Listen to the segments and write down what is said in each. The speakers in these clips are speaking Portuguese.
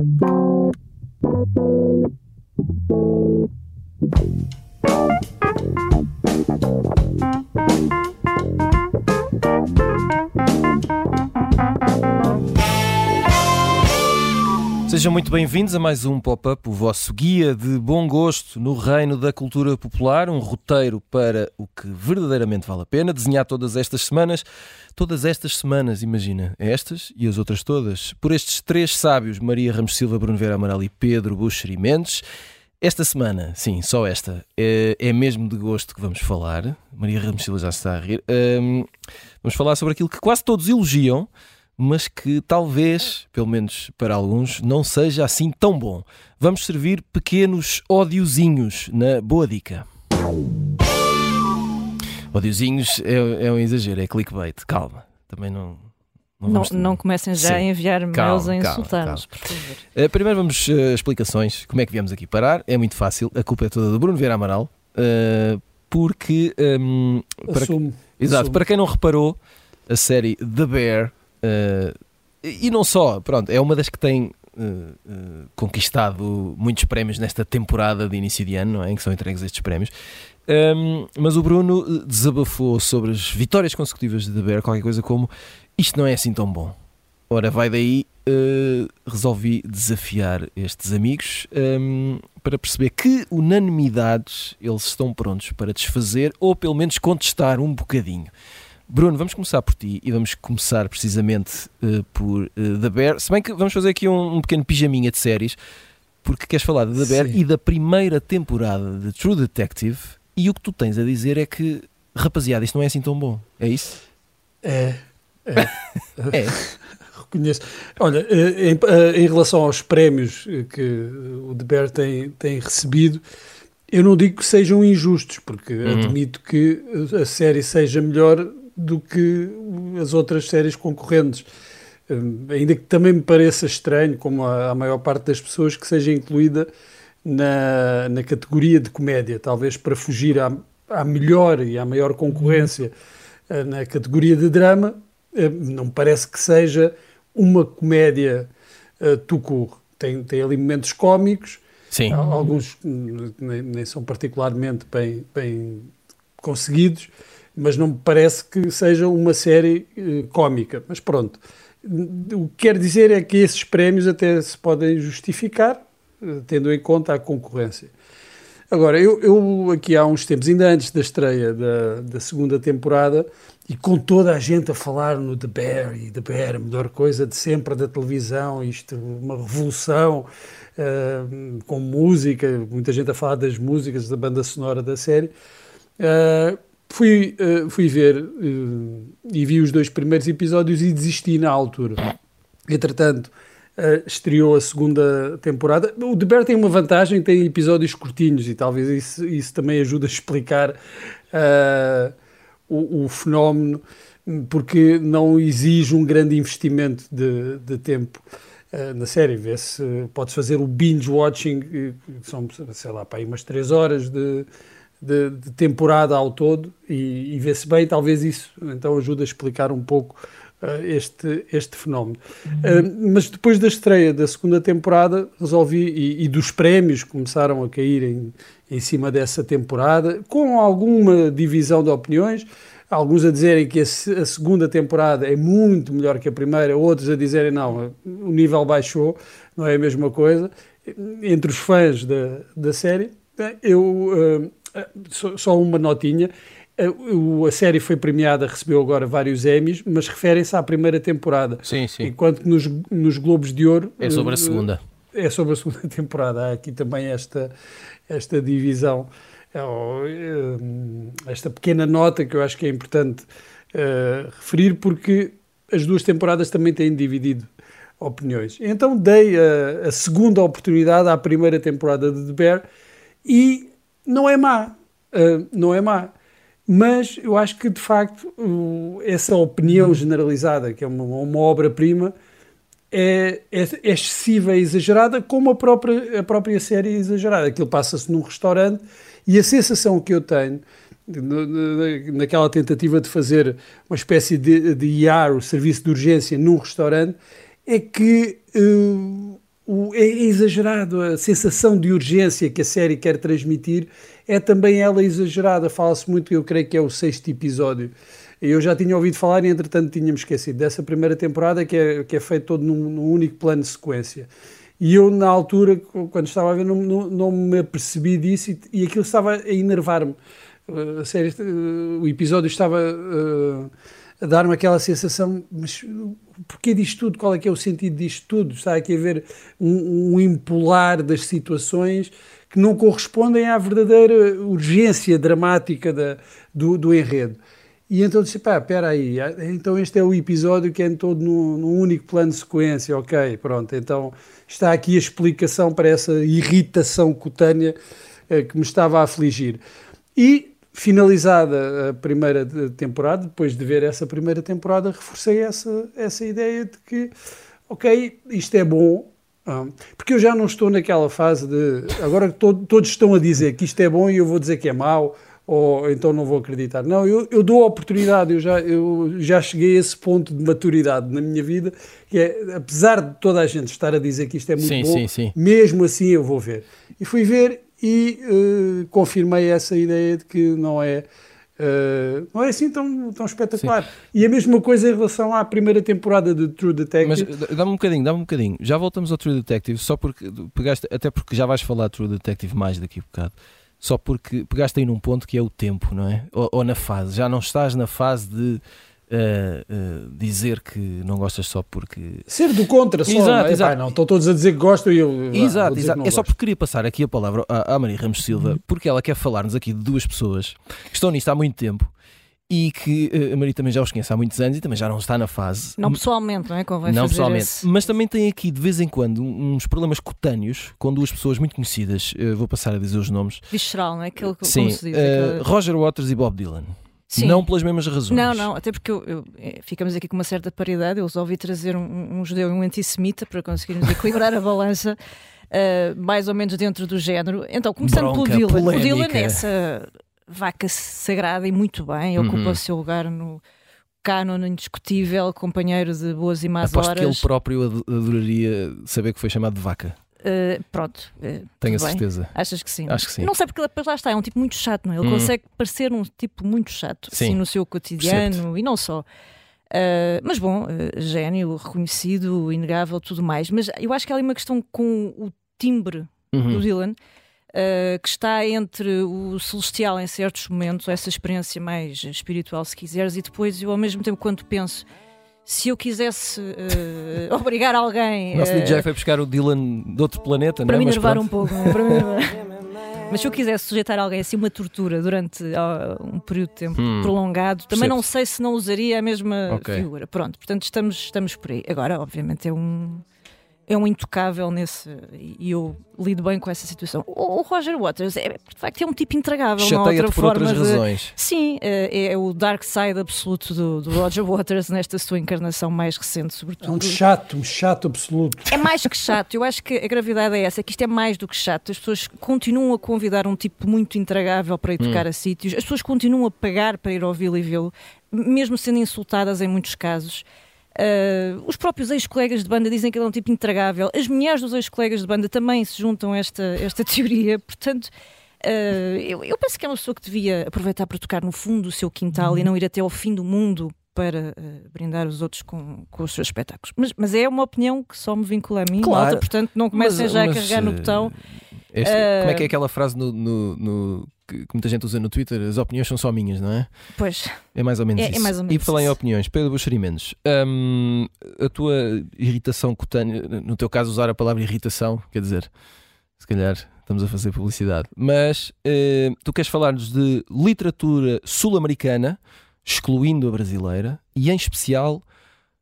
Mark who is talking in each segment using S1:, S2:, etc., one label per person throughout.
S1: Thank you. Sejam muito bem-vindos a mais um Pop-Up, o vosso guia de bom gosto no reino da cultura popular, um roteiro para o que verdadeiramente vale a pena, desenhar todas estas semanas, todas estas semanas, imagina, estas e as outras todas, por estes três sábios, Maria Ramos Silva, Bruno Vera Amaral e Pedro Buxer e Mendes. Esta semana, sim, só esta, é, é mesmo de gosto que vamos falar. Maria Ramos Silva já se está a rir. Um, vamos falar sobre aquilo que quase todos elogiam, mas que talvez, pelo menos para alguns, não seja assim tão bom. Vamos servir pequenos ódiozinhos na Boa Dica. Ódiozinhos é, é um exagero, é clickbait, calma. Também não.
S2: Não, não, não comecem já Sim. a enviar mails a insultar-nos, por favor.
S1: Uh, primeiro vamos uh, explicações, como é que viemos aqui parar. É muito fácil, a culpa é toda do Bruno Vieira Amaral, uh, porque... Um,
S3: para, Assumo.
S1: Exato,
S3: Assumo.
S1: para quem não reparou, a série The Bear Uh, e não só, pronto, é uma das que tem uh, uh, conquistado muitos prémios nesta temporada de início de ano, não é? Em que são entregues estes prémios. Um, mas o Bruno desabafou sobre as vitórias consecutivas de The Bear, qualquer coisa como isto não é assim tão bom. Ora, vai daí, resolvi desafiar estes amigos um, para perceber que unanimidades eles estão prontos para desfazer ou pelo menos contestar um bocadinho. Bruno, vamos começar por ti e vamos começar precisamente uh, por uh, The Bear. Se bem que vamos fazer aqui um, um, pequeno pijaminha de séries, porque queres falar de The Bear Sim. e da primeira temporada de True Detective. E o que tu tens a dizer é que, rapaziada, isto não é assim tão bom. É isso?
S3: É. É.
S1: é.
S3: Reconheço. Olha, eh, em, em, relação aos prémios que o The Bear tem, tem recebido. Eu não digo que sejam injustos, porque uhum. admito que a série seja melhor do que as outras séries concorrentes. Um, ainda que também me pareça estranho, como a, a maior parte das pessoas, que seja incluída na, na categoria de comédia, talvez para fugir à, à melhor e à maior concorrência uh, na categoria de drama, uh, não parece que seja uma comédia uh, tucur. Tem, tem ali momentos cómicos,
S1: Sim.
S3: alguns nem, nem, são particularmente bem, bem conseguidos, mas não me parece que seja uma série uh, cómica. Mas pronto. O que quer dizer é que esses prémios até se podem justificar, uh, tendo em conta a concorrência. Agora, eu, eu, aqui há uns tempos, ainda antes da estreia da, da segunda temporada, e com toda a gente a falar no The Bear, e The Bear, a melhor coisa de sempre da televisão, isto, uma revolução uh, com música, muita gente a falar das músicas, da banda sonora da série. Uh, Fui, uh, fui ver uh, e vi os dois primeiros episódios e desisti na altura. Entretanto, uh, estreou a segunda temporada. O The Bear tem uma vantagem, tem episódios curtinhos e talvez isso, isso também ajude a explicar o, o, fenómeno, porque não exige um grande investimento de, de tempo na série. Vê-se, podes fazer o binge watching, são, sei lá, para aí umas 3 horas de de, de temporada ao todo e, e vê-se bem, talvez isso então ajude a explicar um pouco uh, este, este fenómeno. Uh, mas depois da estreia da segunda temporada, resolvi, e, e, dos prémios começaram a cair em, em cima dessa temporada, com alguma divisão de opiniões, alguns a dizerem que a, segunda temporada é muito melhor que a primeira, outros a dizerem não, o nível baixou, não é a mesma coisa. Entre os fãs da, da série, eu uh, ah, só uma notinha. Ah, a série foi premiada, recebeu agora vários Emmys, mas referem-se à primeira temporada.
S1: Sim, sim.
S3: Enquanto que nos, nos Globos de Ouro.
S1: É sobre a ah, segunda.
S3: É sobre a segunda temporada. Há aqui também esta, esta divisão, é, esta pequena nota que eu acho que é importante uh, referir, porque as duas temporadas também têm dividido opiniões. Então dei a, a segunda oportunidade à primeira temporada de The Bear e não é má, uh, não é má. Mas eu acho que, de facto, uh, essa opinião generalizada, que é uma, uma obra-prima, é, é, é, excessiva e exagerada, como a própria, a própria série é exagerada. Aquilo passa-se num restaurante e a sensação que eu tenho naquela tentativa de fazer uma espécie de, de IAR, o serviço de urgência, num restaurante, é que uh, o, é exagerado. A sensação de urgência que a série quer transmitir é também ela exagerada. Fala-se muito, eu creio que é o sexto episódio. Eu já tinha ouvido falar e, entretanto, tínhamos esquecido dessa primeira temporada que é, que é feito todo num, num único plano de sequência. E eu, na altura, quando estava a ver, não, não, não me apercebi disso e, e aquilo estava a enervar-me. Uh, a série, uh, o episódio estava uh, a dar-me aquela sensação, mas porquê disto tudo? Qual é que é o sentido disto tudo? Está aqui a ver um, um impolar das situações que não correspondem à verdadeira urgência dramática da, do, do enredo. E então disse, pá, espera aí, então este é o episódio que é todo num, num, único plano de sequência, ok, pronto, então está aqui a explicação para essa irritação cutânea eh, que me estava a afligir. E, finalizada a primeira temporada, depois de ver essa primeira temporada, reforcei essa, essa ideia de que, ok, isto é bom, ah, porque eu já não estou naquela fase de, agora que todos estão a dizer que isto é bom e eu vou dizer que é mau, ou então não vou acreditar. Não, eu, eu dou a oportunidade, eu já, eu já cheguei a esse ponto de maturidade na minha vida, que é, apesar de toda a gente estar a dizer que isto é muito sim, bom, sim, sim. mesmo assim eu vou ver. E fui ver e uh, confirmei essa ideia de que não é, uh, não é assim tão, tão espetacular. E a mesma coisa em relação à primeira temporada de True Detective.
S1: Mas dá-me um bocadinho, dá-me um bocadinho. Já voltamos ao True Detective, só porque pegaste, até porque já vais falar True Detective mais daqui a bocado só porque pegaste aí num ponto que é o tempo, não é? Ou, ou na fase, já não estás na fase de uh, uh, dizer que não gostas só porque.
S3: Ser do contra, só. Exato, não, é? exato. Pai, não estão todos a dizer que gostam e eu.
S1: Exato, exato. É só porque queria passar aqui a palavra à, à Maria Ramos Silva, uhum. porque ela quer falar-nos aqui de duas pessoas que estão nisto há muito tempo e que uh, a Maria também já os conhece há muitos anos e também já não está na fase.
S2: Não pessoalmente, não é?
S1: Convém não pessoalmente, esse... mas também tem aqui de vez em quando uns problemas cutâneos com duas pessoas muito conhecidas. Vou passar a dizer os nomes.
S2: Visceral, não é? Aquele,
S1: Sim,
S2: como se diz,
S1: uh, Roger Waters e Bob Dylan. Sim. Não pelas mesmas razões.
S2: Não, não, até porque eu, eu, ficamos aqui com uma certa paridade. Eu resolvi trazer um, um judeu e um antissemita para conseguirmos equilibrar a balança. Uh, mais ou menos dentro do género. Então, começando Bronca, pelo Dylan. Polémica. O Dylan, essa vaca sagrada e muito bem, uhum. ocupa o seu lugar no canon indiscutível, companheiro de boas e más
S1: Aposto
S2: horas.
S1: que ele próprio adoraria saber que foi chamado de vaca.
S2: Uh, pronto. Uh,
S1: Tenho a certeza.
S2: Achas que sim?
S1: Acho que sim.
S2: Não sei porque ele, lá está, é um tipo muito chato, não é? Ele hum. consegue parecer um tipo muito chato assim, no seu cotidiano Percebo. e não só. Uh, mas bom, gênio, reconhecido, inegável, tudo mais. Mas eu acho que há ali uma questão com o timbre uhum. do Dylan uh, que está entre o celestial em certos momentos, essa experiência mais espiritual, se quiseres, e depois eu, ao mesmo tempo, quando penso se eu quisesse uh, obrigar alguém.
S1: O nosso uh, DJ foi buscar o Dylan de outro planeta,
S2: para
S1: não
S2: é? me enervar um pouco. É? Para me Mas se eu quisesse sujeitar alguém assim uma tortura durante uh, um período de tempo hum, prolongado, também não sei se não usaria a mesma okay. figura. Pronto, portanto estamos, estamos por aí. Agora, obviamente, é um é um intocável nesse. E eu lido bem com essa situação. O, o Roger Waters é, de facto, é um tipo intragável.
S1: Chateia
S2: outra
S1: por
S2: forma
S1: outras
S2: de...
S1: razões.
S2: Sim, é, é, o dark side absoluto do, do Roger Waters nesta sua encarnação mais recente, sobretudo. É
S3: um chato, um chato absoluto.
S2: É mais que chato. Eu acho que a gravidade é essa, é que isto é mais do que chato. As pessoas continuam a convidar um tipo muito intragável para ir tocar hum. a sítios. As pessoas continuam a pagar para ir ouvi-lo e vê-lo, mesmo sendo insultadas em muitos casos. Uh, os próprios ex-colegas de banda dizem que ele é um tipo intragável. As mulheres dos ex-colegas de banda também se juntam a esta, esta teoria. Portanto, uh, eu, eu, penso que é uma pessoa que devia aproveitar para tocar no fundo do seu quintal uhum. e não ir até ao fim do mundo para uh, brindar os outros com, com os seus espetáculos. Mas, mas é uma opinião que só me vincula a mim, claro. malta, portanto não comecem já mas, a carregar no botão.
S1: Este, como é que é aquela frase no, no, no que, que, muita gente usa no Twitter, as opiniões são só minhas, não é?
S2: Pois.
S1: É mais ou menos é,
S2: isso.
S1: É
S2: mais ou menos
S1: e falar em opiniões, Pedro Buxerimentos, hum, a tua irritação cutânea, no teu caso usar a palavra irritação, quer dizer, se calhar estamos a fazer publicidade, mas hum, tu queres falar-nos de literatura sul-americana, excluindo a brasileira, e em especial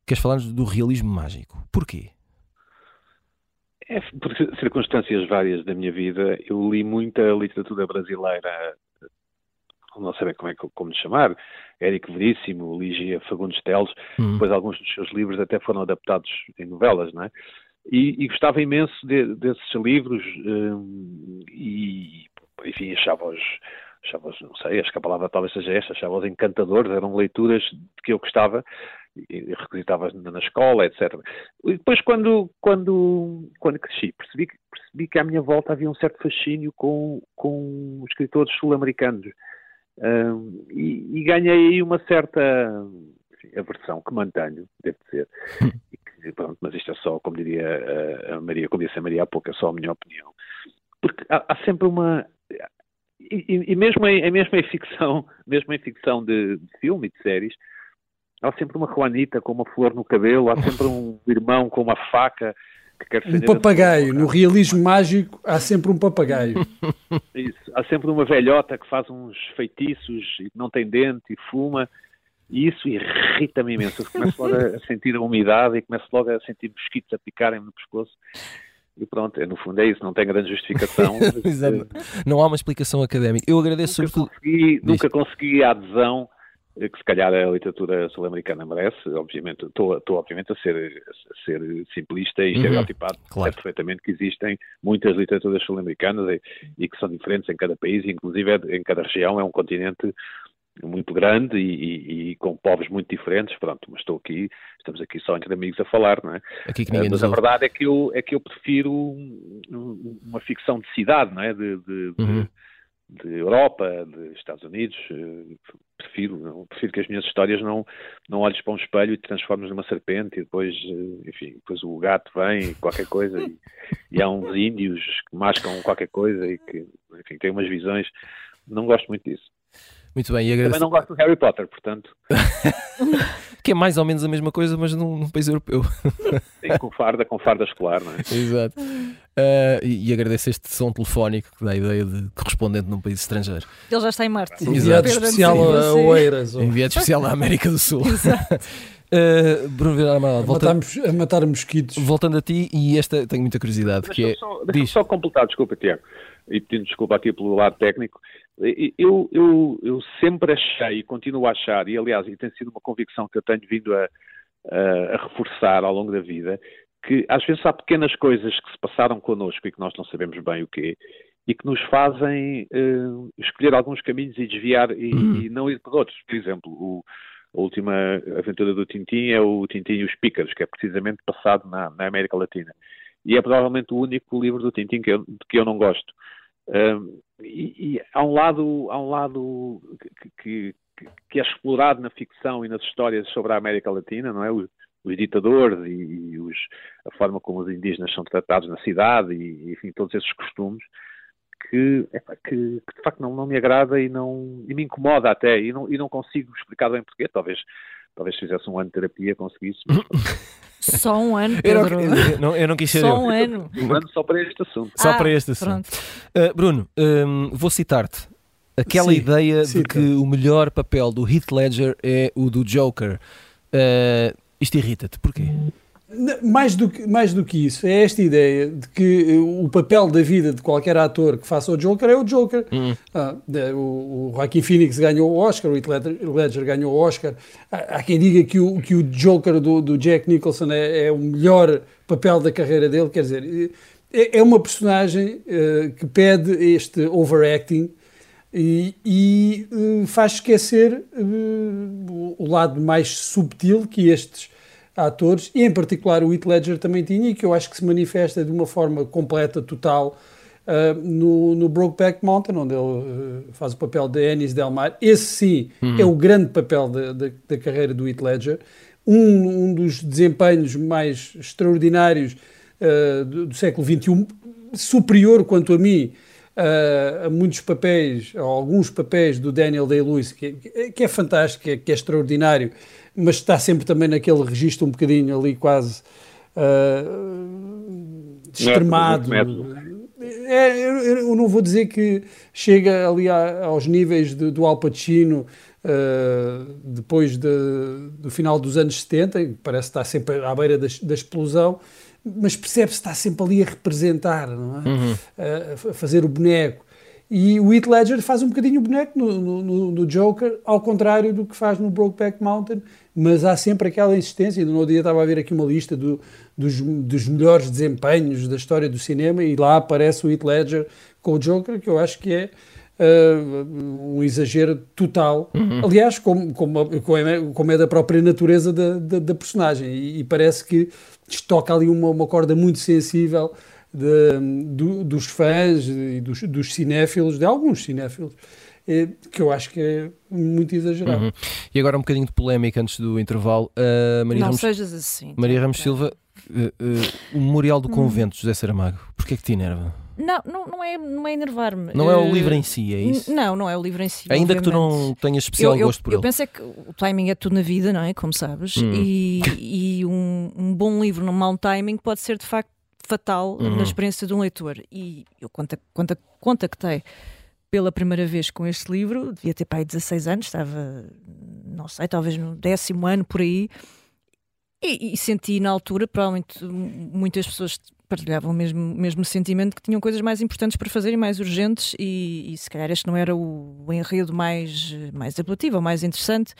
S1: queres falar-nos do realismo mágico. Porquê?
S4: É, por circunstâncias várias da minha vida, eu li muita literatura brasileira, não sei bem como é como chamar, Érico Veríssimo, Lígia Fagundes Teles, uhum. depois alguns dos seus livros até foram adaptados em novelas, não é? E, e gostava imenso de, desses livros um, e, enfim, achava-os achava não sei, acho que a palavra talvez seja esta, achava-os encantadores, eram leituras de que eu gostava requisitava na escola, etc. E depois, quando, quando, quando cresci, percebi que, percebi que à minha volta havia um certo fascínio com, com escritores sul-americanos. Um, e, e, ganhei aí uma certa enfim, aversão que mantenho, deve ser. Que, pronto, mas isto é só, como diria a Maria, como disse a Maria há pouco, é só a minha opinião. Porque há, há sempre uma. E, e, mesmo, em, mesmo em ficção, mesmo em ficção de, de filme e de séries, há sempre uma Juanita com uma flor no cabelo, há sempre um irmão com uma faca que quer
S3: Um papagaio, no realismo mágico há sempre um papagaio.
S4: Isso, há sempre uma velhota que faz uns feitiços e não tem dente e fuma, e isso irrita-me imenso. Eu começo logo a sentir a umidade e começo logo a sentir mosquitos a picarem no pescoço. E pronto, é, no fundo é isso, não tem grande justificação.
S1: Mas, eh, não há uma explicação académica. Eu agradeço
S4: nunca
S1: sobretudo.
S4: Consegui, nunca consegui a adesão que se calhar a literatura sul-americana merece, obviamente, estou, estou obviamente a ser, a ser simplista e uhum, estereotipado, claro. perfeitamente que existem muitas literaturas sul-americanas e, e, que são diferentes em cada país, inclusive em cada região, é um continente muito grande e, e, e, com povos muito diferentes, pronto, mas estou aqui, estamos aqui só entre amigos a falar, não é?
S1: Ninguém
S4: mas a verdade é que eu, é que eu prefiro uma ficção de cidade, não é? De, de, uhum. de de Europa, de Estados Unidos, eh, prefiro, prefiro que as minhas histórias não, não olhes para um espelho e te transformes numa serpente e depois, eh, enfim, depois o gato vem, qualquer coisa, e, e há uns índios que mascam qualquer coisa e que, enfim, têm umas visões. Não gosto muito disso.
S1: Muito bem, e agradeço...
S4: Também não gosto do Harry Potter, portanto.
S1: que é mais ou menos a mesma coisa, mas num, num país europeu.
S4: Sim, com farda, com farda escolar, não é?
S1: Exato. Uh, e, e, agradeço este som telefónico que dá a ideia de correspondente num país estrangeiro.
S2: Ele já está em Marte.
S3: Enviado especial a Oeiras.
S1: Ou... Enviado especial à América do Sul.
S2: Exato.
S1: Uh, Bruno Vieira Amaral,
S3: volta... a matar mosquitos.
S1: Voltando a ti, e esta tenho muita curiosidade. Que é...
S4: só, só completar, desculpa, Tiago, e pedindo desculpa aqui pelo lado técnico. Eu, eu, eu sempre achei e continuo a achar, e aliás, e tem sido uma convicção que eu tenho vindo a, a, a reforçar ao longo da vida, que às vezes há pequenas coisas que se passaram connosco e que nós não sabemos bem o quê, e que nos fazem uh, escolher alguns caminhos e desviar e, uhum. e, não ir por outros. Por exemplo, o, a última aventura do Tintin é o Tintin e os Pícaros, que é precisamente passado na, na América Latina. E é provavelmente o único livro do Tintin que eu, que eu não gosto. E, e, há um lado, há um lado que, que, que, é explorado na ficção e nas histórias sobre a América Latina, não é? Os, os ditadores e, e os, a forma como os indígenas são tratados na cidade e, enfim, todos esses costumes que, que, que, de facto não, não me agrada e, não, e me incomoda até e não, e não consigo explicar bem porquê. Talvez, talvez fizesse um ano de terapia conseguisse.
S2: Só um ano, Pedro.
S1: Eu não, não, eu não quis ser
S2: Só
S1: eu.
S2: um ano.
S4: Um ano só para este assunto.
S1: Só
S2: ah,
S1: para este assunto. Uh, Bruno, um, vou citar-te. Aquela
S3: Sim,
S1: ideia
S3: cita.
S1: de que o melhor papel do Heath Ledger é o do Joker. Uh, isto irrita-te. Porquê?
S3: Mais do, que, mais do que isso, é esta ideia de que o papel da vida de qualquer ator que faça o Joker é o Joker.
S1: Hum.
S3: Ah, o, o Joaquin Phoenix ganhou o Oscar, o Heath Ledger, ganhou o Oscar. Há, há, quem diga que o, que o Joker do, do Jack Nicholson é, é, o melhor papel da carreira dele. Quer dizer, é, é uma personagem uh, que pede este overacting e, e uh, faz esquecer uh, o lado mais subtil que estes atores, e em particular o Heath Ledger também tinha, e que eu acho que se manifesta de uma forma completa, total, uh, no, no Brokeback Mountain, onde ele uh, faz o papel de Anis Del Mar. Esse sim uhum. é o grande papel da, da, da carreira do Heath Ledger. Um, um dos desempenhos mais extraordinários uh, do, do, século XXI, superior, quanto a mim, a muitos papéis, a alguns papéis do Daniel Day-Lewis, que, que, é fantástico, que é, que é extraordinário mas está sempre também naquele registro um bocadinho ali quase uh, extremado. É, eu, não vou dizer que chega ali a, aos níveis de, do Al Pacino uh, depois de, do final dos anos 70, parece estar sempre à beira da, da explosão, mas percebe-se que está sempre ali a representar, não é?
S1: Uhum.
S3: a fazer o boneco. E o Heath Ledger faz um bocadinho o boneco no, no, no, Joker, ao contrário do que faz no Brokeback Mountain, mas há sempre aquela insistência. No outro dia estava a ver aqui uma lista do, dos, dos, melhores desempenhos da história do cinema e lá aparece o Heath Ledger com o Joker, que eu acho que é uh, um exagero total. Uhum. Aliás, como, como, como, é, da própria natureza da, da, da personagem. E, e, parece que toca ali uma, uma corda muito sensível de, do, dos fãs e dos, dos cinéfilos, de alguns cinéfilos que eu acho que é muito exagerado. Uhum.
S1: E agora um bocadinho de polémica antes do intervalo. Uh,
S2: Maria Não Ramos, sejas assim.
S1: Maria Ramos Silva, uh, uh, o Memorial do hum. Convento, José Saramago, porquê é que te enerva?
S2: Não, não, não é, não é enervar-me.
S1: Não é o livro em si, é isso?
S2: Não, não é o livro em si.
S1: Ainda obviamente. que tu não tenhas especial
S2: eu,
S1: gosto por
S2: eu,
S1: ele.
S2: Eu penso é que o timing é tudo na vida, não é? Como sabes. Hum. E, e um, um, bom livro num mau timing pode ser de facto fatal uhum. na experiência de um leitor. E eu contactei pela primeira vez com este livro, devia ter pai 16 anos, estava, não sei, talvez no décimo ano por aí, e, e, senti na altura, provavelmente muitas pessoas partilhavam o mesmo, mesmo sentimento que tinham coisas mais importantes para fazer e mais urgentes, e, e se calhar este não era o, o enredo mais, mais apelativo ou mais interessante.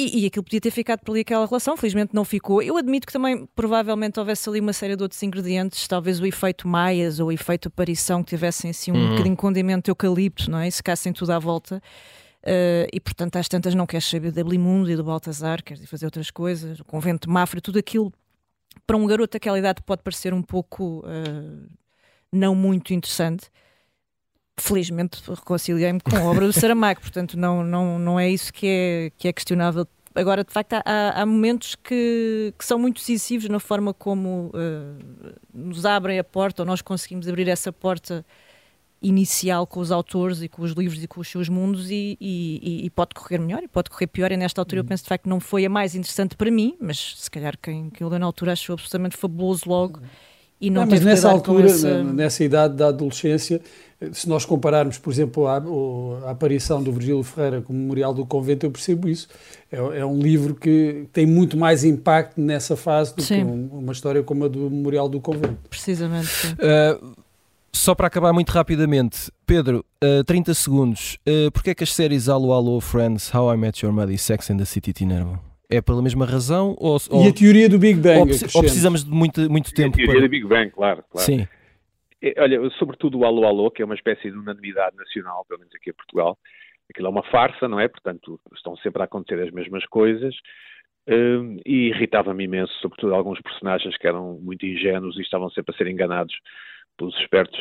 S2: E, e aquilo podia ter ficado por ali aquela relação, felizmente não ficou. Eu admito que também provavelmente houvesse ali uma série de outros ingredientes, talvez o efeito Maias ou o efeito aparição que tivessem assim um uhum. bocadinho de condimento de eucalipto, não é? E secassem tudo à volta. Uh, e portanto, às tantas, não queres saber da Blimundo e do Baltazar, queres fazer outras coisas, o convento de Mafra, tudo aquilo para um garoto daquela idade pode parecer um pouco uh, não muito interessante felizmente reconciliei-me com a obra do Saramago, portanto não, não, não é isso que é, que é questionável. Agora, de facto, há, há momentos que, que, são muito decisivos na forma como uh, nos abrem a porta, ou nós conseguimos abrir essa porta inicial com os autores e com os livros e com os seus mundos e, e, e pode correr melhor e pode correr pior. E nesta altura eu penso de facto que não foi a mais interessante para mim, mas se calhar quem, quem leu na altura achou absolutamente fabuloso logo e não, não
S3: mas nessa altura, essa... nessa idade da adolescência se nós compararmos, por exemplo, a, a, aparição do Virgílio Ferreira com o Memorial do Convento, eu percebo isso. É, é, um livro que tem muito mais impacto nessa fase do sim. que um, uma história como a do Memorial do Convento.
S2: Precisamente.
S1: Uh, só para acabar muito rapidamente, Pedro, uh, 30 segundos. Uh, Porquê é que as séries Allo Allo, Friends, How I Met Your Mother e Sex and the City te enervam? É pela mesma razão? Ou,
S3: ou, e a teoria do Big Bang?
S1: Ou, ou precisamos de muito, muito tempo?
S4: a teoria para... do Big Bang, claro. claro.
S1: Sim.
S4: É, olha, sobretudo o Alô Alô, que é uma espécie de unanimidade nacional, pelo menos aqui em Portugal. Aquilo é uma farsa, não é? Portanto, estão sempre a acontecer as mesmas coisas. Um, e irritava-me imenso, sobretudo alguns personagens que eram muito ingênuos e estavam sempre a ser enganados pelos espertos.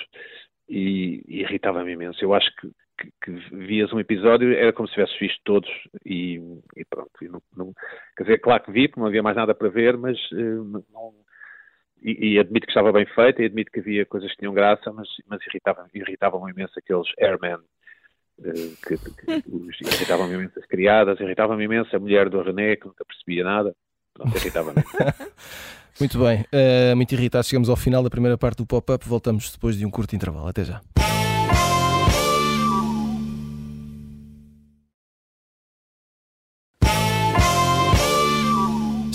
S4: E, e irritava-me imenso. Eu acho que, que, que, vias um episódio, era como se tivesse visto todos e, e pronto. E não, não, quer dizer, claro que vi, porque não havia mais nada para ver, mas uh, não, e, e, admito que estava bem feita e admito que havia coisas que tinham graça, mas, mas irritavam, irritavam imenso aqueles airmen uh, que, que irritavam imenso as criadas, irritavam imenso a mulher do René que nunca percebia nada. Pronto, irritava-me.
S1: muito bem, uh, muito irritado. Chegamos ao final da primeira parte do pop-up. Voltamos depois de um curto intervalo. Até já.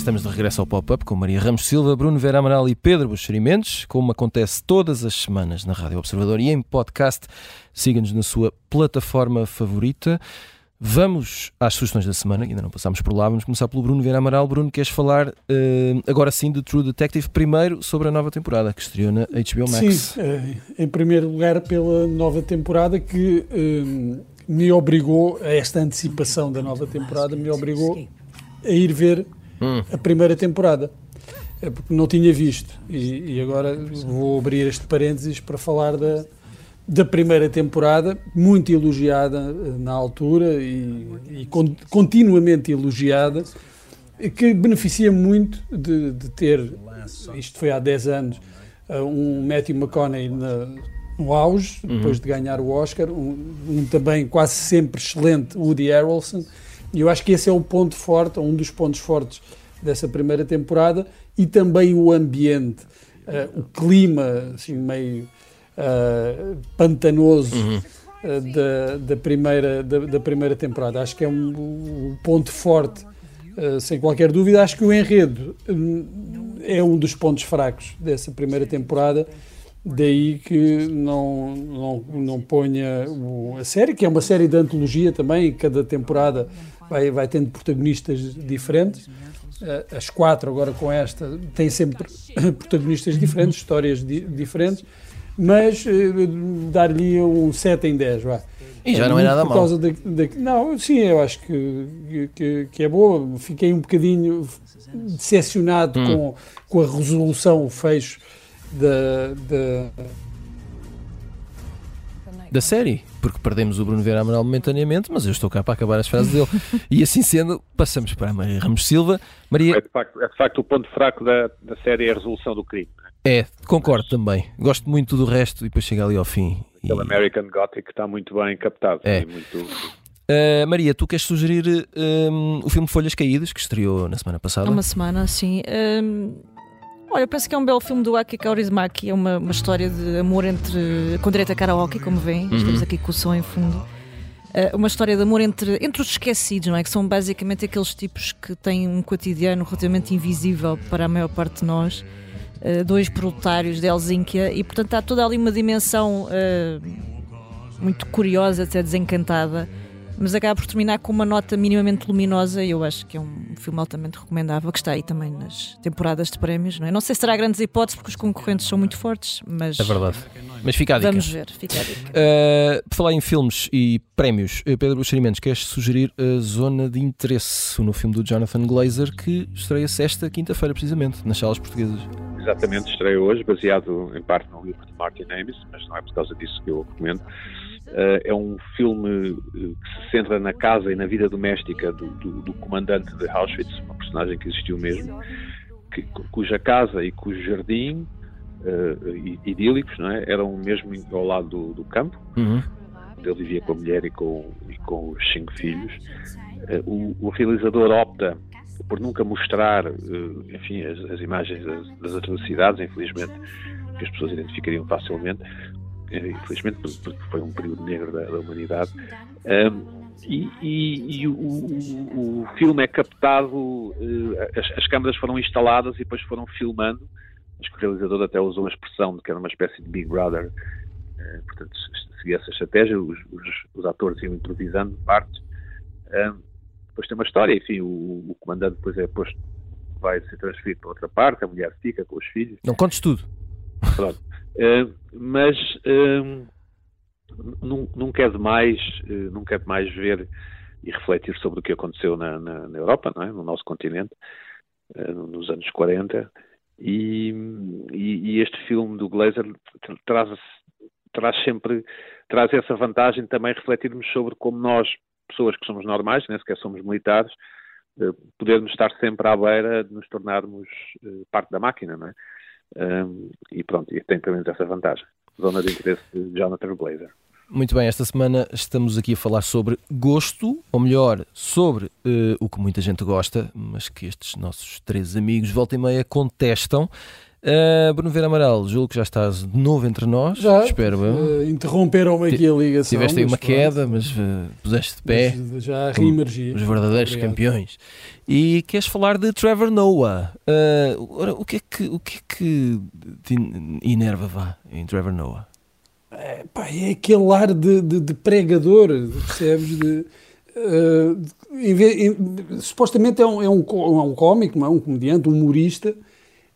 S1: Estamos de regresso ao pop-up com Maria Ramos Silva, Bruno Vera Amaral e Pedro Buxerimentos, como acontece todas as semanas na Rádio Observador e em podcast. Siga-nos na sua plataforma favorita. Vamos às sugestões da semana, que ainda não passámos por lá. Vamos começar pelo Bruno Vera Amaral. Bruno, queres falar uh, agora sim de True Detective, primeiro sobre a nova temporada que estreou na HBO Max?
S3: Sim, uh, em primeiro lugar pela nova temporada que uh, me obrigou, a esta antecipação da nova temporada, me obrigou a ir ver hum. a primeira temporada. É porque não tinha visto. E, e, agora vou abrir este parênteses para falar da, da primeira temporada, muito elogiada eh, na altura e, e con, continuamente elogiada, que beneficia muito de, de, ter, isto foi há 10 anos, eh, um Matthew McConaughey na, no auge, uhum. depois de ganhar o Oscar, um, um, também quase sempre excelente Woody Harrelson, e eu acho que esse é o ponto forte, um dos pontos fortes dessa primeira temporada e também o ambiente, uh, o clima assim meio uh, pantanoso uhum. uh, da, da, primeira, da, da, primeira temporada. Acho que é um, um ponto forte, sem qualquer dúvida. Acho que o enredo um, é um dos pontos fracos dessa primeira temporada. Daí que não, não, não ponha o, a série, que é uma série de antologia também, cada temporada vai, vai tendo protagonistas diferentes. Eh, as quatro, agora com esta, têm sempre protagonistas diferentes, histórias di diferentes, mas uh, dar-lhe um 7 em 10, vá.
S1: E já não é nada
S3: por
S1: mal.
S3: Causa da, da, não, sim, eu acho que, que, que é boa. Fiquei um bocadinho decepcionado
S1: Hum.
S3: com, com a resolução, o fecho da, da,
S1: Da série, porque perdemos o Bruno Vieira Amaral momentaneamente, mas eu estou cá para acabar as frases dele. e assim sendo, passamos para a Maria Ramos Silva. Maria,
S4: É de facto, é de facto o ponto fraco da, da série é a resolução do crime. né?
S1: é, concordo também. Gosto muito do resto e depois chega ali ao fim. E-
S4: Aquele American Gothic está muito bem captado.
S1: É.
S4: e muito,
S1: Uh, Maria, tu queres sugerir um, o filme Folhas Caídas, que estreou na semana passada?
S2: Há uma semana, assim. Hum, olha, penso que é um belo filme do Aki Kaurismäki. É uma, uma história de amor entre. com direito a karaoke, como veem.
S1: Uhum.
S2: Estamos aqui com o som em fundo. Uh, uma história de amor entre, entre os esquecidos, não é? Que são basicamente aqueles tipos que têm um cotidiano relativamente invisível para a maior parte de nós. Uh, dois proletários de Helsinquia e, portanto, há toda ali uma dimensão uh, muito curiosa, até desencantada mas acaba por terminar com uma nota minimamente luminosa e eu acho que é um filme altamente recomendável que está aí também nas temporadas de prémios. Não, é? não sei se terá grandes hipóteses porque os concorrentes são muito fortes, mas
S1: É verdade. Mas fica a dica.
S2: vamos ver, fica a dica.
S1: Uh, por falar em filmes e prémios, uh, Pedro Buxerimentos, queres sugerir a Zona de Interesse, no filme do Jonathan Glazer, que estreia-se esta quinta-feira, precisamente, nas salas portuguesas.
S4: exatamente estreia hoje, baseado em parte no livro de Martin Amis, mas não é por causa disso que eu o recomendo. Uh, é um filme uh, que se centra na casa e na vida doméstica do, do, do comandante de Auschwitz, uma personagem que existiu mesmo, que, cuja casa e cujo jardim uh, idílicos não é? eram mesmo ao lado do, do campo.
S1: Uhum.
S4: Ele vivia com a mulher e com, e com os cinco filhos. Uh, o, o, realizador opta por nunca mostrar, enfim, as, as imagens das, das, atrocidades, infelizmente, que as pessoas identificariam facilmente, infelizmente, porque foi um período negro da, da humanidade. Um, e, e, e o, o, o, filme é captado, as, as câmaras foram instaladas e depois foram filmando. Acho que o realizador até usou a expressão de que era uma espécie de Big Brother portanto, seguia essa estratégia, os, os, os, atores iam improvisando partes. Um, depois tem uma história, enfim, o, o, comandante depois é posto, vai ser transferido para outra parte, a mulher fica com os filhos.
S1: Não contes tudo.
S4: Pronto. Uh, mas nunca é demais, nunca é demais ver e refletir sobre o que aconteceu na, na, na Europa, é? no nosso continente, uh, nos anos 40. E, e, e, este filme do Glazer traz, traz sempre traz essa vantagem também refletirmos sobre como nós, pessoas que somos normais, nem sequer somos militares, eh, podermos estar sempre à beira de nos tornarmos eh, parte da máquina, não é? Um, e pronto, e tem pelo menos essa vantagem. Zona de interesse de Jonathan Glazer.
S1: Muito bem, esta semana estamos aqui a falar sobre gosto, ou melhor, sobre uh, o que muita gente gosta, mas que estes nossos três amigos volta e meia contestam. Uh, Bruno Vera Amaral, julgo que já estás de novo entre nós.
S3: Já,
S1: espero eu.
S3: Uh, Interromperam-me aqui a ligação.
S1: Tiveste aí uma
S3: pronto.
S1: queda, mas uh, puseste de pé.
S3: Mas já reemergi.
S1: Os verdadeiros
S3: Obrigado.
S1: campeões. E queres falar de Trevor Noah. ora, o que é que, o que, é que te enerva vá em Trevor Noah?
S3: É, pá, é aquele ar de, de, de pregador, percebes? De, uh, em vez, em, supostamente é um, é, um, é um cómico, é um comediante, um humorista,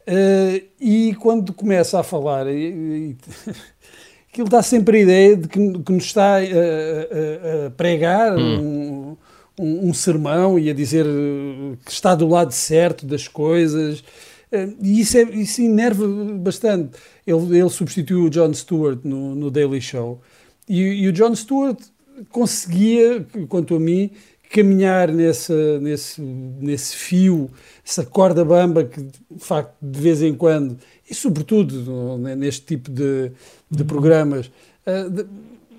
S3: uh, e quando começa a falar, e, e, aquilo dá sempre a ideia de que, que nos está a, a, a pregar hum. um, um, um, sermão e a dizer que está do lado certo das coisas. Uh, e isso, é, isso enerva bastante. Ele, ele substituiu o Jon Stewart no, no Daily Show e, e, o Jon Stewart conseguia, quanto a mim, caminhar nesse, nesse, nesse fio, essa corda bamba que, de facto, de vez em quando, e sobretudo neste tipo de, de programas, uh, de,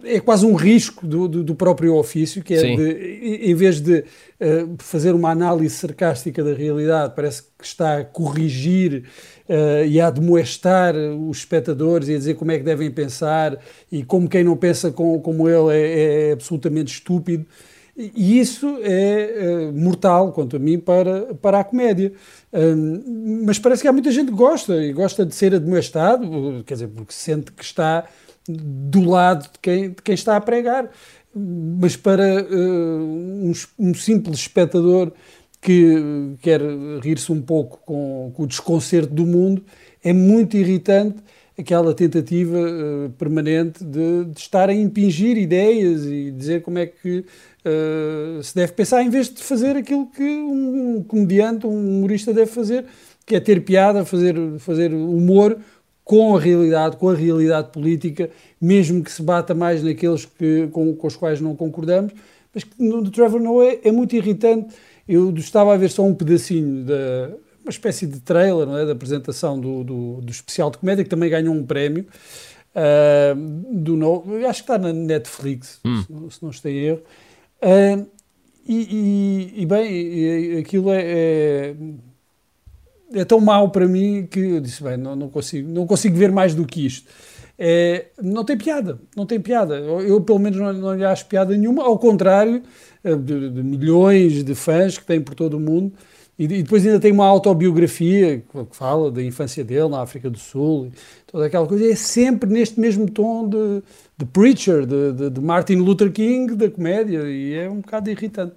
S3: é quase um risco do, do, do próprio ofício, que é de, em vez de uh, fazer uma análise sarcástica da realidade, parece que está a corrigir uh, e a admoestar os espectadores e a dizer como é que devem pensar e como quem não pensa com, como ele é, é absolutamente estúpido. E isso é uh, mortal, quanto a mim, para, para a comédia. Mas parece que há muita gente que gosta e gosta de ser admoestado, quer dizer, porque sente que está do lado de quem, de quem está a pregar. Mas para uh, um, um, simples espectador que quer rir-se um pouco com, com, o desconcerto do mundo, é muito irritante aquela tentativa uh, permanente de, de estar a impingir ideias e dizer como é que uh, se deve pensar, em vez de fazer aquilo que um comediante, um humorista deve fazer, que é ter piada, fazer, fazer humor com a realidade, com a realidade política, mesmo que se bata mais naqueles que, com, com os quais não concordamos, mas que no Trevor Noah é, é muito irritante. Eu estava a ver só um pedacinho da uma espécie de trailer é, da apresentação do, do, do especial de comédia, que também ganhou um prémio. Uh, do novo, acho que está na Netflix, hum. se, não, se não estou em erro. Uh, e, e, e, bem, aquilo é, é, é, tão mau para mim que eu disse: bem, não, não, consigo, não consigo ver mais do que isto. É, não tem piada, não tem piada. Eu, eu pelo menos, não, não lhe acho piada nenhuma, ao contrário eh, de, de, milhões de fãs que tem por todo o mundo. E, e, depois ainda tem uma autobiografia que fala da infância dele na África do Sul, toda aquela coisa. É sempre neste mesmo tom de, de Preacher, de, de, de Martin Luther King, da comédia, e é um bocado irritante.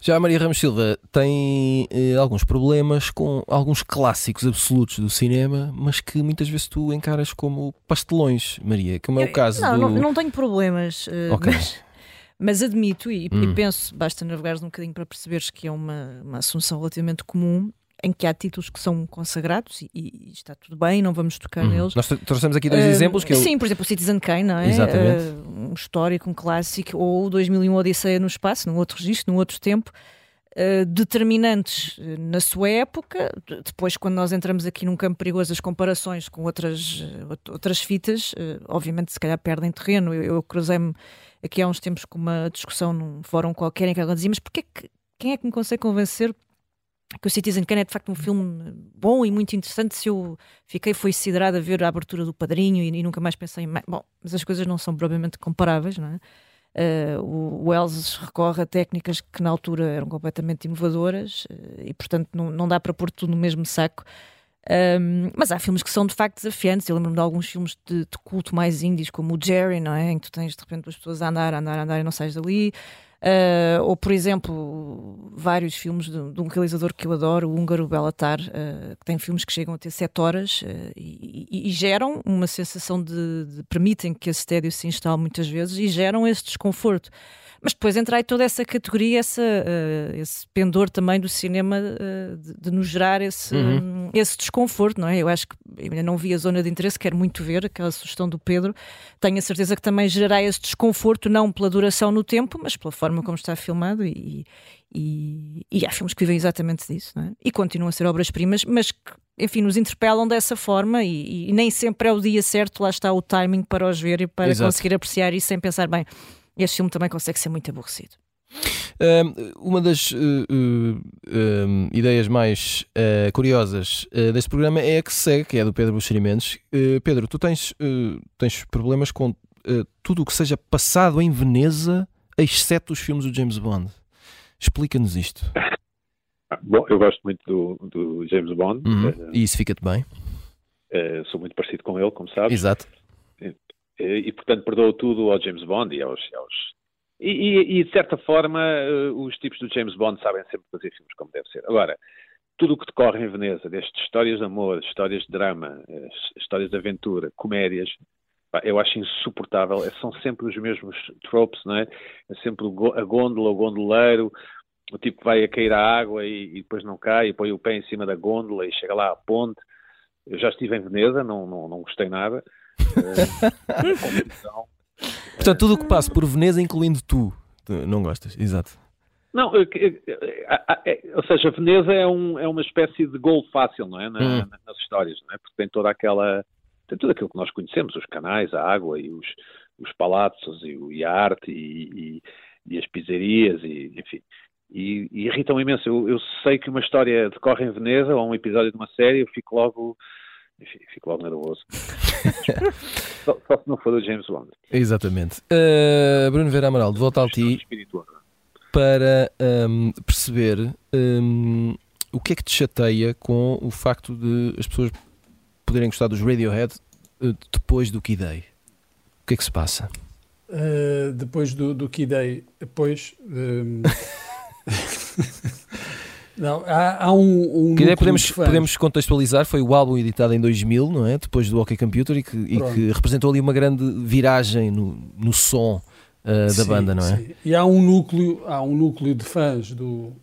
S1: Já a Maria Ramos Silva tem eh, alguns problemas com alguns clássicos absolutos do cinema, mas que muitas vezes tu encaras como pastelões, Maria, como é o caso
S2: não,
S1: do...
S2: Não, não tenho problemas, uh, okay. mas, mas, admito e, hum. e, penso, basta navegares um bocadinho para perceberes que é uma, uma assunção relativamente comum, em que há títulos que são consagrados e, e está tudo bem, não vamos tocar uhum. neles.
S1: Nós trouxemos aqui dois uh, exemplos. Que
S2: eu... Sim, por exemplo, o Citizen Kane, não é?
S1: Exatamente. Uh,
S2: um histórico, um clássico, ou 2001 Odisseia no Espaço, num outro registro, num outro tempo. Uh, determinantes na sua época, depois quando nós entramos aqui num campo perigoso as comparações com outras, outras fitas, obviamente se calhar perdem terreno, eu, eu cruzei-me aqui há uns tempos com uma discussão num fórum qualquer em que alguém dizia, mas porquê que, quem é que me consegue convencer que o Citizen Kane é de facto um filme bom e muito interessante. Se eu fiquei foi siderado a ver a abertura do Padrinho e, e, nunca mais pensei em. Bom, mas as coisas não são propriamente comparáveis, não é? Uh, o Wells recorre a técnicas que na altura eram completamente inovadoras uh, e, portanto, não, não dá para pôr tudo no mesmo saco. Um, mas há filmes que são de facto desafiantes. Eu lembro-me de alguns filmes de, de, culto mais índios, como o Jerry, não é? Em que tu tens de repente as pessoas a andar, a andar, a andar e não sais dali. Uh, ou, por exemplo, vários filmes de, de, um realizador que eu adoro, o húngaro Belatar, uh, que tem filmes que chegam a ter 7 horas uh, e, e, e, geram uma sensação de, de, permitem que esse tédio se instale muitas vezes e geram esse desconforto. Mas depois entra aí toda essa categoria, essa, uh, esse pendor também do cinema uh, de, de, nos gerar esse, uhum. um, esse desconforto, não é? Eu acho que ainda não vi a zona de interesse, quero muito ver aquela sugestão do Pedro. Tenho a certeza que também gerará esse desconforto, não pela duração no tempo, mas pela forma como está filmado e, e, e há filmes que vivem exatamente disso, não é? E continuam a ser obras-primas, mas que enfim, nos interpelam dessa forma e, e, nem sempre é o dia certo, lá está o timing para os ver e para Exato. conseguir apreciar isso sem pensar, bem, este filme também consegue ser muito aborrecido.
S1: uma das uh, uh, ideias mais uh, curiosas deste programa é a que segue, que é do Pedro Buxerimentos. Pedro, tu tens, tens problemas com tudo o que seja passado em Veneza, exceto os filmes do James Bond. Explica-nos isto.
S4: Bom, eu gosto muito do, do James Bond.
S1: Uhum. E isso fica-te bem?
S4: sou muito parecido com ele, como sabes.
S1: Exato.
S4: Eh, e, portanto, perdoou tudo ao James Bond e aos. aos... E, e, e, de certa forma, eh, os tipos do James Bond sabem sempre fazer filmes como deve ser. Agora, tudo o que decorre em Veneza, desde histórias de amor, histórias de drama, eh, histórias de aventura, comédias, eu acho insuportável. São sempre os mesmos tropes, não é? É sempre a gôndola, o gondoleiro, o tipo que vai a cair à água e, e, depois não cai, e põe o pé em cima da gôndola e chega lá à ponte. Eu já estive em Veneza, não, não, não gostei nada.
S1: Portanto, tudo o que passa por Veneza, incluindo tu, não gostas, exato.
S4: Não, é é, ou seja, Veneza é, um, é uma espécie de gol fácil, não é? Na, hum. Nas histórias, não é? Porque tem toda aquela. tem tudo aquilo que nós conhecemos, os canais, a água e os, os palácios e, e a arte e, e, e, as pizzarias, e, enfim. E, e irritam imenso. Eu, eu sei que uma história decorre em Veneza ou um episódio de uma série, eu fico logo enfim, fico logo nervoso. só, só, se não for o James Bond.
S1: Exatamente. Uh, Bruno Vera Amaral, de volta a ti para um, perceber um, o que é que te chateia com o facto de as pessoas poderem gostar dos Radiohead uh, depois do Key Day. O que é que se passa?
S3: Uh, depois do, do Key Day, depois. Um... Não, há, há um, um
S1: que podemos, podemos contextualizar, foi o álbum editado em 2000, não é? Depois do OK Computer e que, e que representou ali uma grande viragem no, no som uh, da sim, banda, não é? Sim.
S3: E há um núcleo, há um núcleo de fãs do,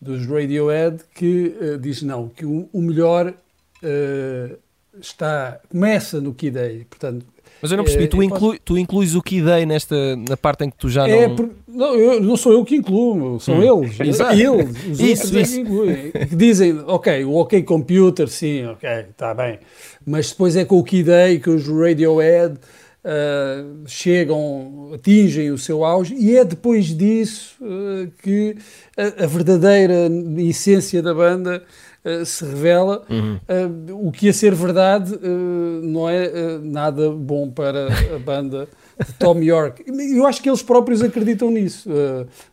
S3: dos Radiohead que uh, diz não, que o, o melhor uh, está, começa no Kid A, portanto
S1: mas eu não percebi, é, tu, inclui, posso... tu incluis o A nesta, na parte em que tu já é, não...
S3: Por, não, eu, não sou eu que incluo, são hum. eles. Exato. Eles, os isso, é isso. que. Que dizem, ok, o OK Computer, sim, ok, está bem. Mas depois é com o A que os Radiohead uh, chegam, atingem o seu auge e é depois disso uh, que a, a verdadeira essência da banda uh, se revela. Uhum. Uh, o que a ser verdade uh, não é nada bom para a banda de Tom York. Eu acho que eles próprios acreditam nisso.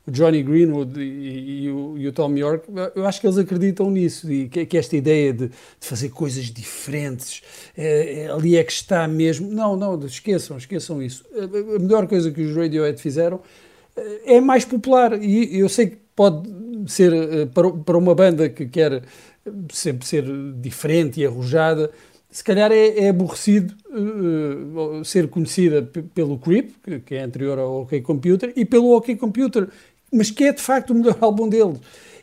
S3: o Johnny Greenwood e, e, o, e, o, Tom York, eu acho que eles acreditam nisso. E que, que esta ideia de, de, fazer coisas diferentes, ali é que está mesmo. Não, não, esqueçam, esqueçam isso. A, melhor coisa que os Radiohead fizeram é mais popular. E eu sei que pode ser para uma banda que quer sempre ser diferente e arrojada, se calhar é, é aborrecido uh, ser conhecida pelo Creep, que, que, é anterior ao OK Computer, e pelo OK Computer, mas que é de facto o melhor álbum deles.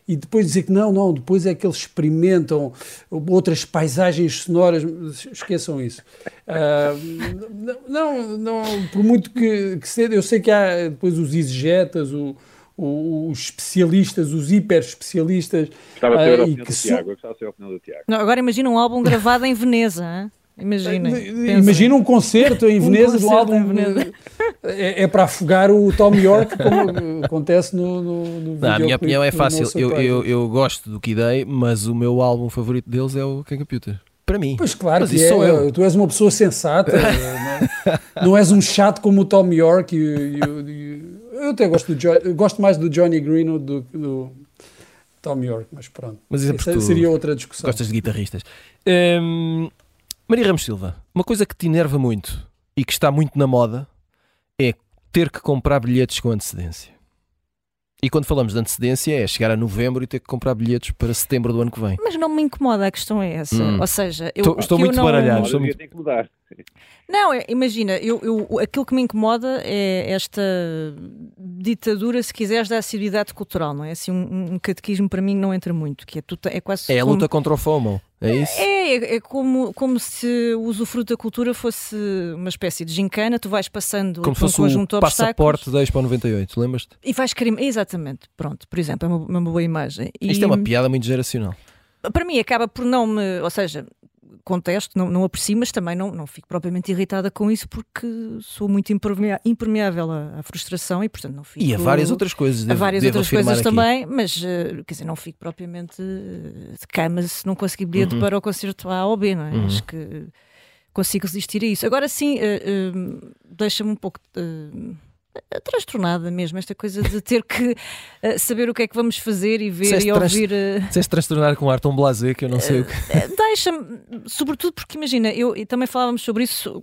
S3: E depois dizer que não, não, depois é que eles experimentam outras paisagens sonoras, esqueçam isso. Uh, não, não, por muito que, que seja, eu sei que há depois os exegetas, o, os especialistas, os hiper especialistas.
S4: Gostava de ter a ah, opinião do Tiago, gostava de ter a opinião do Tiago.
S2: Não, agora imagina um álbum gravado em Veneza, hein? Imagina.
S3: Imagina um concerto em Veneza um do álbum. Em Veneza. É, é, para afogar o Tom York, como acontece no, no, no
S1: Não, A minha opinião é fácil. Eu, eu, eu, gosto do Kid A, mas o meu álbum favorito deles é o King Computer. Para mim.
S3: Pois claro, mas que é. Sou eu. Tu és uma pessoa sensata. não, é? não, és um chato como o Tom York e, e, eu até gosto, do gosto mais do Johnny Greenwood do que do Tom York, mas pronto. Mas isso é seria outra discussão.
S1: Gostas de guitarristas. Hum, Maria Ramos Silva, uma coisa que te enerva muito e que está muito na moda é ter que comprar bilhetes com antecedência. E quando falamos de antecedência é chegar a novembro e ter que comprar bilhetes para setembro do ano que vem.
S2: Mas não me incomoda, a questão é essa. Hum. Ou seja, eu,
S1: estou, estou muito
S2: não...
S1: baralhado. Estou muito...
S2: Não, é, imagina, eu, eu, aquilo que me incomoda é esta ditadura, se quiseres, da assiduidade cultural, não é? Assim, um, um catequismo para mim não entra muito, que é, tu, é quase.
S1: É a luta contra o FOMO. É isso?
S2: É, é, é, como, como se o usufruto da cultura fosse uma espécie de gincana, tu vais passando
S1: como
S2: por um conjunto
S1: de passaporte da Expo 98, lembras-te?
S2: E vais querer. Exatamente, pronto, por exemplo, é uma, uma boa imagem.
S1: Isto
S2: e,
S1: é uma piada muito geracional.
S2: Para mim, acaba por não me. Ou seja, contesto, não, não aprecio, mas também não, não fico propriamente irritada com isso porque sou muito impermeável à, à frustração e, portanto, não fico.
S1: E a várias outras coisas. Devo,
S2: a várias outras coisas
S1: aqui.
S2: também, mas uh, quer dizer, não fico propriamente de cama se não conseguir bilhete uhum. para o concerto A ou B, não é? Uhum. Acho que consigo resistir a isso. Agora sim, uh, uh, deixa-me um pouco transtornada mesmo, esta coisa de ter que uh, saber o que é que vamos fazer e ver e ouvir. Uh...
S1: Disseste transtornar com um ar tão blasé que eu não sei uh, o que.
S2: Deixa-me, sobretudo porque imagina, eu e também falávamos sobre isso.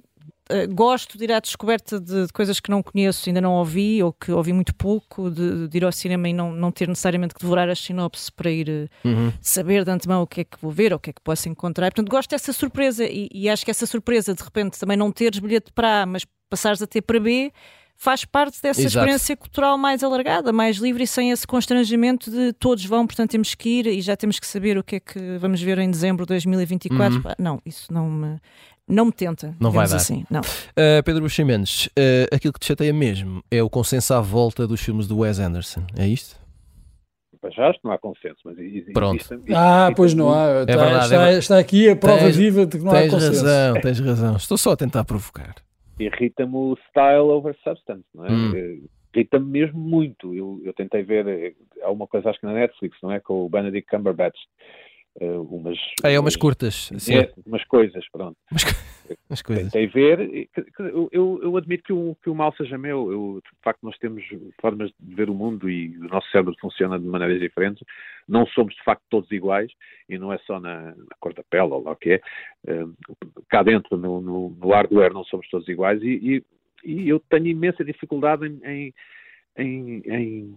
S2: Gosto de ir à descoberta de, de, coisas que não conheço, ainda não ouvi, ou que ouvi muito pouco, de, de ir ao cinema e não, não ter necessariamente que devorar as sinopse para ir uhum. saber de antemão o que é que vou ver, ou o que é que posso encontrar. Portanto, gosto dessa surpresa e, e acho que essa surpresa, de repente, também não teres bilhete para A, mas passares a ter para B, faz parte dessa Exato. experiência cultural mais alargada, mais livre e sem esse constrangimento de todos vão, portanto temos que ir e já temos que saber o que é que vamos ver em dezembro de 2024. Uhum. Não, isso não me, não me tenta.
S1: Não vai dar.
S2: Assim, não.
S1: Uh, Pedro Buxa Mendes, uh, aquilo que te chateia mesmo é o consenso à volta dos filmes do Wes Anderson, é isto?
S4: já acho que não há consenso, mas existe.
S1: Pronto.
S3: Existe, ah, pois não há. É está, verdade, está, é está, aqui a prova tens, viva de que não há consenso.
S1: Tens razão, tens razão. Estou só a tentar provocar
S4: irrita-me o style over substance, não é? Hum. Eh, irrita-me mesmo muito. Eu, eu tentei ver, eh, há uma coisa acho que na Netflix, não é? Com o Benedict Cumberbatch. Uh, umas,
S1: ah, é umas curtas,
S4: sim. É, umas coisas, pronto.
S1: Umas, umas coisas.
S4: Tentei ver, eu, eu, eu, admito que o, que o mal seja meu, eu, de facto nós temos formas de ver o mundo e o nosso cérebro funciona de maneiras diferentes, não somos de facto todos iguais, e não é só na, na cor da pele ou lá o que é, uh, cá dentro no, no, no, hardware não somos todos iguais, e, e, e eu tenho imensa dificuldade em, em em, em,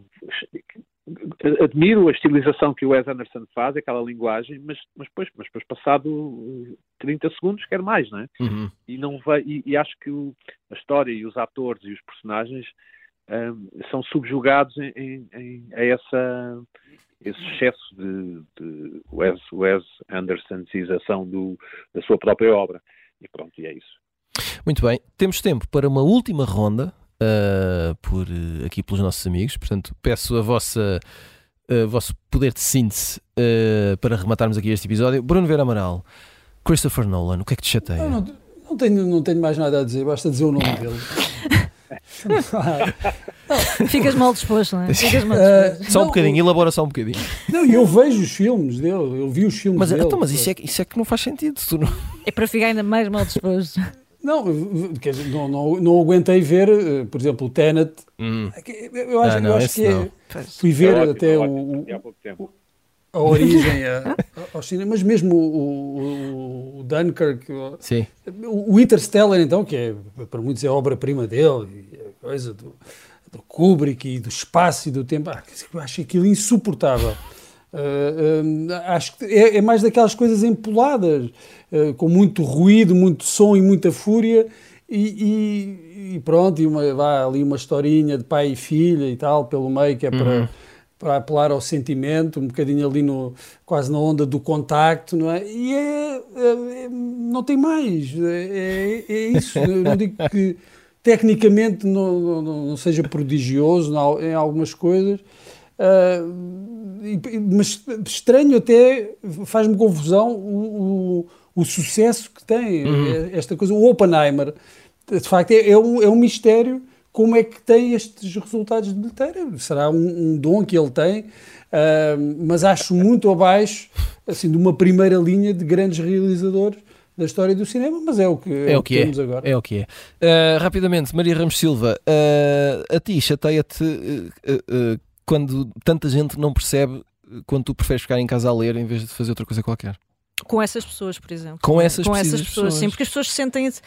S4: admiro a estilização que o Wes Anderson faz, aquela linguagem, mas, mas, depois, mas depois passado 30 segundos quer mais, não é? Uhum. E, não vai, e, e, acho que o, a história e os atores e os personagens um, são subjugados em, em, em, a essa, esse excesso de, de Wes, Wes Andersonização do, da sua própria obra. E pronto, e é isso.
S1: Muito bem, temos tempo para uma última ronda uh, por, uh, aqui pelos nossos amigos. Portanto, peço a vossa uh, vosso poder de síntese para rematarmos aqui este episódio. Bruno Vera Amaral, Christopher Nolan, o que é que te chateia?
S3: Não, não, não, tenho, não tenho mais nada a dizer, basta dizer o nome dele.
S2: Ficas mal disposto, não é? Ficas
S1: mal disposto. Uh, só um bocadinho, elabora só um bocadinho.
S3: Não, eu vejo os filmes dele, eu vi os filmes
S1: mas,
S3: dele.
S1: Então, mas isso é, isso é que não faz sentido. Não...
S2: É para ficar ainda mais mal disposto.
S3: Não, quer dizer, não, não, não aguentei ver, eh, por exemplo, o Tenet. Hum. Eu acho, não, eu acho que é, fui ver é até o, o, a origem a, ao cinema, mas mesmo o, o Dunkirk, Sim. o Interstellar, então, que é, para muitos é obra-prima dele, a coisa do, do Kubrick e do espaço e do tempo, ah, eu acho aquilo insuportável. Uh, uh, acho que é, é, mais daquelas coisas empoladas, uh, com muito ruído, muito som e muita fúria, e, e, e pronto, e uma, vá ali uma historinha de pai e filha e tal, pelo meio, que é para, uhum. para apelar ao sentimento, um bocadinho ali no, quase na onda do contacto, não é? E é, é, é não tem mais, é, é, é isso. Eu não digo que tecnicamente não, não, não seja prodigioso em algumas coisas. Uh, mas estranho até, faz-me confusão o, o, o, sucesso que tem uhum. esta coisa. O Oppenheimer, de facto, é, é, um, é um mistério como é que tem estes resultados de bilheteira. Será um, um dom que ele tem, uh, mas acho muito abaixo assim, de uma primeira linha de grandes realizadores da história do cinema, mas é o que, é, é o que, temos
S1: é.
S3: agora.
S1: É o que é. Uh, rapidamente, Maria Ramos Silva, uh, a ti chateia-te uh, quando tanta gente não percebe quando tu preferes ficar em casa a ler em vez de fazer outra coisa qualquer.
S2: Com essas pessoas, por exemplo.
S1: Com essas,
S2: com essas pessoas, pessoas, sim, porque as pessoas sentem-se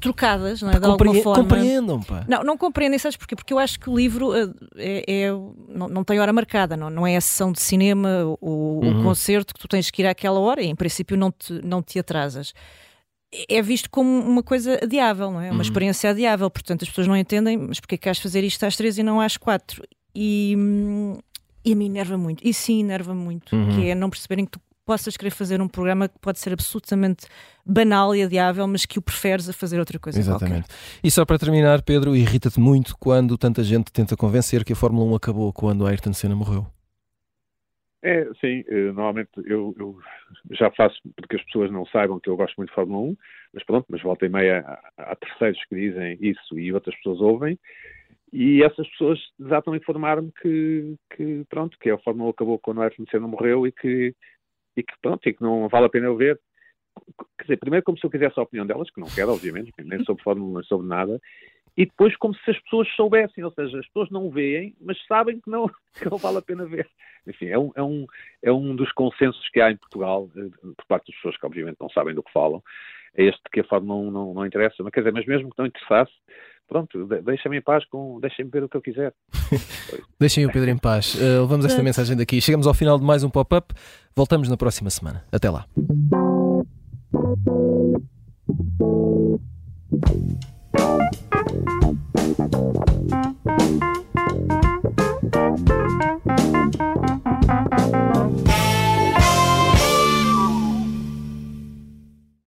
S2: trocadas, não é? De alguma forma.
S1: Compreendam, pá.
S2: Não, não compreendem, sabes porquê? Porque eu acho que o livro eh, é, é não, não, tem hora marcada, não, não é a sessão de cinema, o, uhum. o concerto que tu tens que ir àquela hora e em princípio não te, não te atrasas é visto como uma coisa adiável, não é? Uma uhum. experiência adiável. Portanto, as pessoas não entendem, mas porquê que queres fazer isto às três e não às quatro? E, hum, e a mim enerva muito. E sim, enerva muito. Uhum. Que é não perceberem que tu possas querer fazer um programa que pode ser absolutamente banal e adiável, mas que o preferes a fazer outra coisa
S1: Exatamente. Qualquer. E só para terminar, Pedro, irrita-te muito quando tanta gente tenta convencer que a Fórmula 1 acabou quando a Ayrton Senna morreu.
S4: É, sim, eh, normalmente eu, eu, já faço porque as pessoas não saibam que eu gosto muito de Fórmula 1, mas pronto, mas volta e meia há, há terceiros que dizem isso e outras pessoas ouvem, e essas pessoas desatam informar-me que, que, pronto, que a Fórmula 1 acabou quando o Ayrton Senna morreu e que, e que, pronto, e que não vale a pena eu ver. Quer dizer, primeiro como se eu quisesse a opinião delas, que não quero, obviamente, nem sobre Fórmula, nem sobre nada, e depois como se as pessoas soubessem, ou seja, as pessoas não veem, mas sabem que não, que não vale a pena ver. Enfim, é um, é, um, é um dos consensos que há em Portugal, eh, por parte das pessoas que obviamente não sabem do que falam, é este que a Fórmula 1 não, não interessa. Mas quer dizer, mas mesmo que não interessasse, pronto, deixem-me em paz com, deixem-me ver o que eu quiser.
S1: deixem o Pedro em paz. Uh, levamos esta mensagem daqui. Chegamos ao final de mais um pop-up. Voltamos na próxima semana. Até lá. Thank you.